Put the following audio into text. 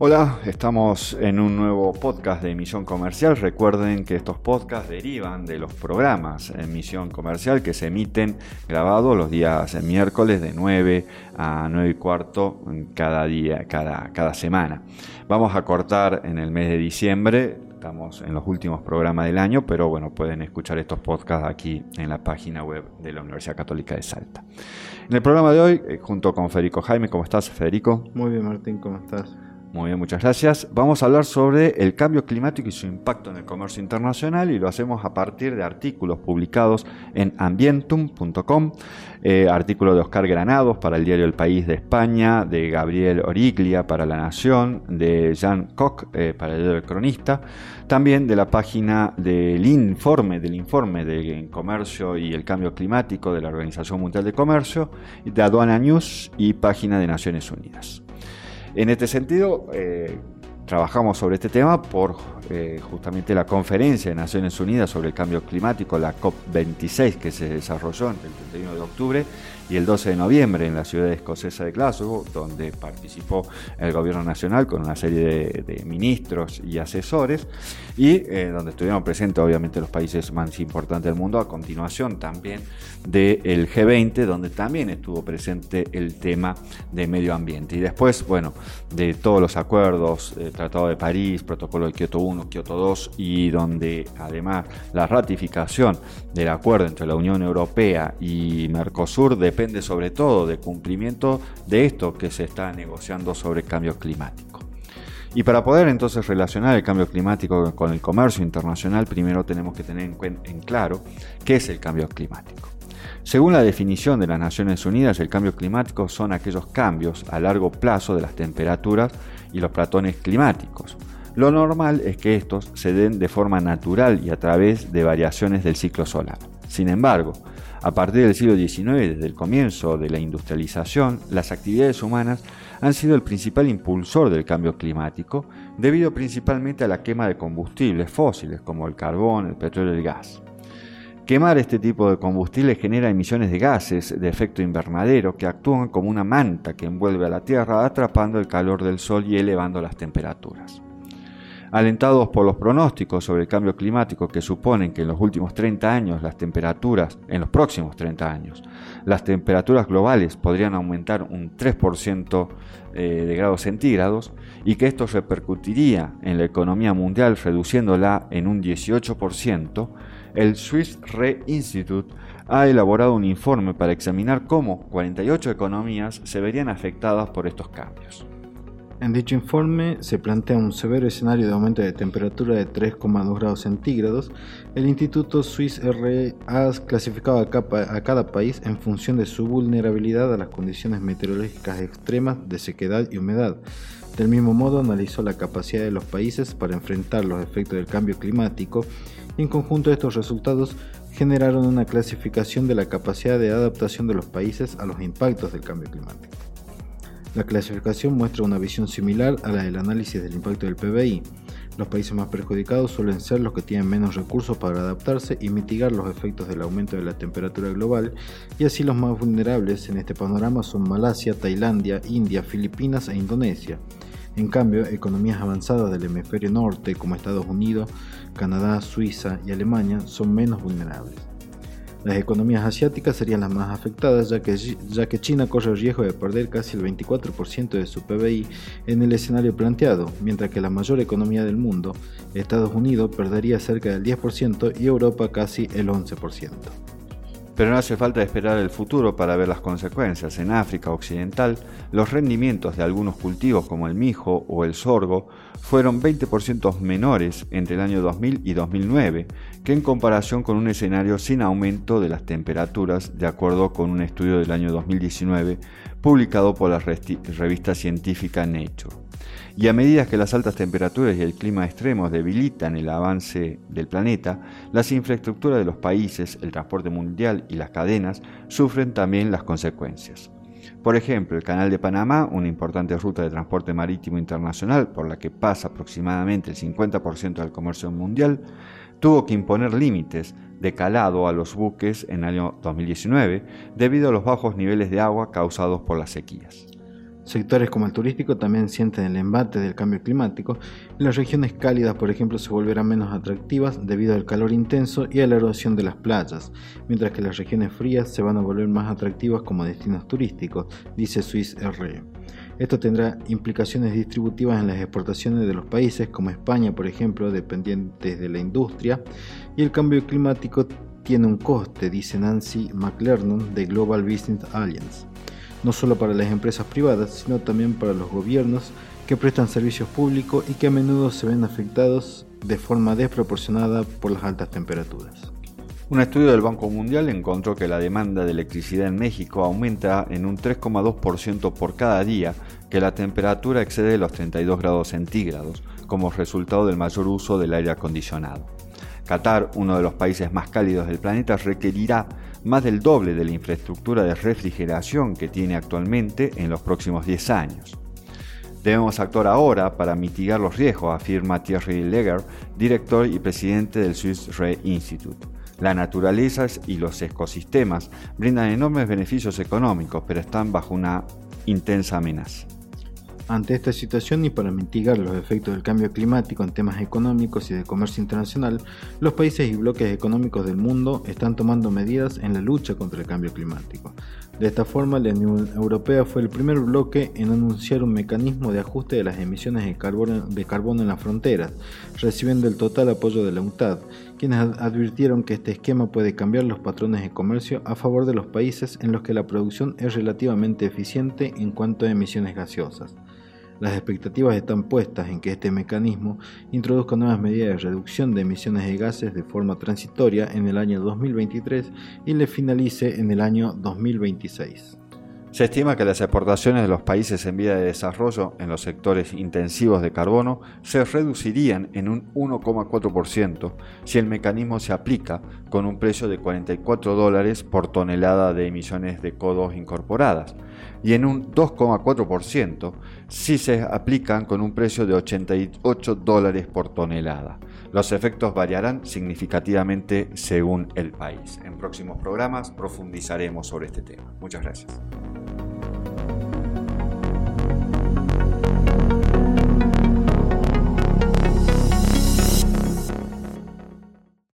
Hola, estamos en un nuevo podcast de Emisión Comercial. Recuerden que estos podcasts derivan de los programas en Misión Comercial que se emiten grabados los días miércoles de 9 a 9 y cuarto cada día, cada, cada semana. Vamos a cortar en el mes de diciembre, estamos en los últimos programas del año, pero bueno, pueden escuchar estos podcasts aquí en la página web de la Universidad Católica de Salta. En el programa de hoy, eh, junto con Federico Jaime, ¿cómo estás, Federico? Muy bien, Martín, ¿cómo estás? Muy bien, muchas gracias. Vamos a hablar sobre el cambio climático y su impacto en el comercio internacional y lo hacemos a partir de artículos publicados en ambientum.com, eh, artículo de Oscar Granados para el diario El País de España, de Gabriel Origlia para La Nación, de Jean Koch eh, para el diario El Cronista, también de la página del informe, del informe de comercio y el cambio climático de la Organización Mundial de Comercio, de Aduana News y página de Naciones Unidas. En este sentido, eh, trabajamos sobre este tema por eh, justamente la conferencia de Naciones Unidas sobre el cambio climático, la COP26, que se desarrolló entre el 31 de octubre y el 12 de noviembre en la ciudad escocesa de Glasgow, donde participó el gobierno nacional con una serie de, ministros y asesores, y eh, donde estuvieron presentes obviamente los países más importantes del mundo, a continuación también del G20, donde también estuvo presente el tema de medio ambiente. Y después, bueno, de todos los acuerdos, el Tratado de París, Protocolo de Kioto 1, Kioto 2, y donde además la ratificación del acuerdo entre la Unión Europea y Mercosur de depende sobre todo de cumplimiento de esto que se está negociando sobre cambio climático. Y para poder entonces relacionar el cambio climático con el comercio internacional, primero tenemos que tener en, claro qué es el cambio climático. Según la definición de las Naciones Unidas, el cambio climático son aquellos cambios a largo plazo de las temperaturas y los platones climáticos. Lo normal es que estos se den de forma natural y a través de variaciones del ciclo solar. Sin embargo, a partir del siglo XIX, desde el comienzo de la industrialización, las actividades humanas han sido el principal impulsor del cambio climático, debido principalmente a la quema de combustibles fósiles como el carbón, el petróleo y el gas. Quemar este tipo de combustible genera emisiones de gases de efecto invernadero que actúan como una manta que envuelve a la Tierra atrapando el calor del Sol y elevando las temperaturas. Alentados por los pronósticos sobre el cambio climático que suponen que en los últimos 30 años las temperaturas, en los próximos 30 años, las temperaturas globales podrían aumentar un 3% eh, de grados centígrados y que esto repercutiría en la economía mundial reduciéndola en un 18%, el Swiss Re Institute ha elaborado un informe para examinar cómo 48 economías se verían afectadas por estos cambios. En dicho informe se plantea un severo escenario de aumento de temperatura de 3,2 grados centígrados. El Instituto Swiss RE ha clasificado a cada país en función de su vulnerabilidad a las condiciones meteorológicas extremas de sequedad y humedad. Del mismo modo, analizó la capacidad de los países para enfrentar los efectos del cambio climático en conjunto estos resultados generaron una clasificación de la capacidad de adaptación de los países a los impactos del cambio climático. La clasificación muestra una visión similar a la del análisis del impacto del PBI. Los países más perjudicados suelen ser los que tienen menos recursos para adaptarse y mitigar los efectos del aumento de la temperatura global, y así los más vulnerables en este panorama son Malasia, Tailandia, India, Filipinas e Indonesia. En cambio, economías avanzadas del hemisferio norte como Estados Unidos, Canadá, Suiza y Alemania son menos vulnerables. Las economías asiáticas serían las más afectadas ya que, China corre el riesgo de perder casi el 24% de su PBI en el escenario planteado, mientras que la mayor economía del mundo, Estados Unidos, perdería cerca del 10% y Europa casi el 11%. Pero no hace falta esperar el futuro para ver las consecuencias. En África Occidental, los rendimientos de algunos cultivos como el mijo o el sorgo fueron 20% menores entre el año 2000 y 2009 que en comparación con un escenario sin aumento de las temperaturas, de acuerdo con un estudio del año 2019 publicado por la revista científica Nature. Y a medida que las altas temperaturas y el clima extremo debilitan el avance del planeta, las infraestructuras de los países, el transporte mundial y las cadenas sufren también las consecuencias. Por ejemplo, el Canal de Panamá, una importante ruta de transporte marítimo internacional por la que pasa aproximadamente el 50% del comercio mundial, tuvo que imponer límites de calado a los buques en el año 2019 debido a los bajos niveles de agua causados por las sequías. Sectores como el turístico también sienten el embate del cambio climático y las regiones cálidas, por ejemplo, se volverán menos atractivas debido al calor intenso y a la erosión de las playas, mientras que las regiones frías se van a volver más atractivas como destinos turísticos, dice Swiss RE. Esto tendrá implicaciones distributivas en las exportaciones de los países como España, por ejemplo, dependientes de la industria, y el cambio climático tiene un coste, dice Nancy McLernon de Global Business Alliance no solo para las empresas privadas, sino también para los gobiernos que prestan servicios públicos y que a menudo se ven afectados de forma desproporcionada por las altas temperaturas. Un estudio del Banco Mundial encontró que la demanda de electricidad en México aumenta en un 3,2% por cada día que la temperatura excede los 32 grados centígrados, como resultado del mayor uso del aire acondicionado. Qatar, uno de los países más cálidos del planeta, requerirá más del doble de la infraestructura de refrigeración que tiene actualmente en los próximos 10 años. Debemos actuar ahora para mitigar los riesgos, afirma Thierry Leger, director y presidente del Swiss Re Institute. La naturaleza y los ecosistemas brindan enormes beneficios económicos, pero están bajo una intensa amenaza. Ante esta situación y para mitigar los efectos del cambio climático en temas económicos y de comercio internacional, los países y bloques económicos del mundo están tomando medidas en la lucha contra el cambio climático. De esta forma, la Unión Europea fue el primer bloque en anunciar un mecanismo de ajuste de las emisiones de carbono, en las fronteras, recibiendo el total apoyo de la UNCTAD, quienes advirtieron que este esquema puede cambiar los patrones de comercio a favor de los países en los que la producción es relativamente eficiente en cuanto a emisiones gaseosas. Las expectativas están puestas en que este mecanismo introduzca nuevas medidas de reducción de emisiones de gases de forma transitoria en el año 2023 y le finalice en el año 2026. Se estima que las exportaciones de los países en vía de desarrollo en los sectores intensivos de carbono se reducirían en un 1,4% si el mecanismo se aplica con un precio de 44 dólares por tonelada de emisiones de CO2 incorporadas y en un 2,4% si se aplican con un precio de 88 dólares por tonelada. Los efectos variarán significativamente según el país. En próximos programas profundizaremos sobre este tema. Muchas gracias.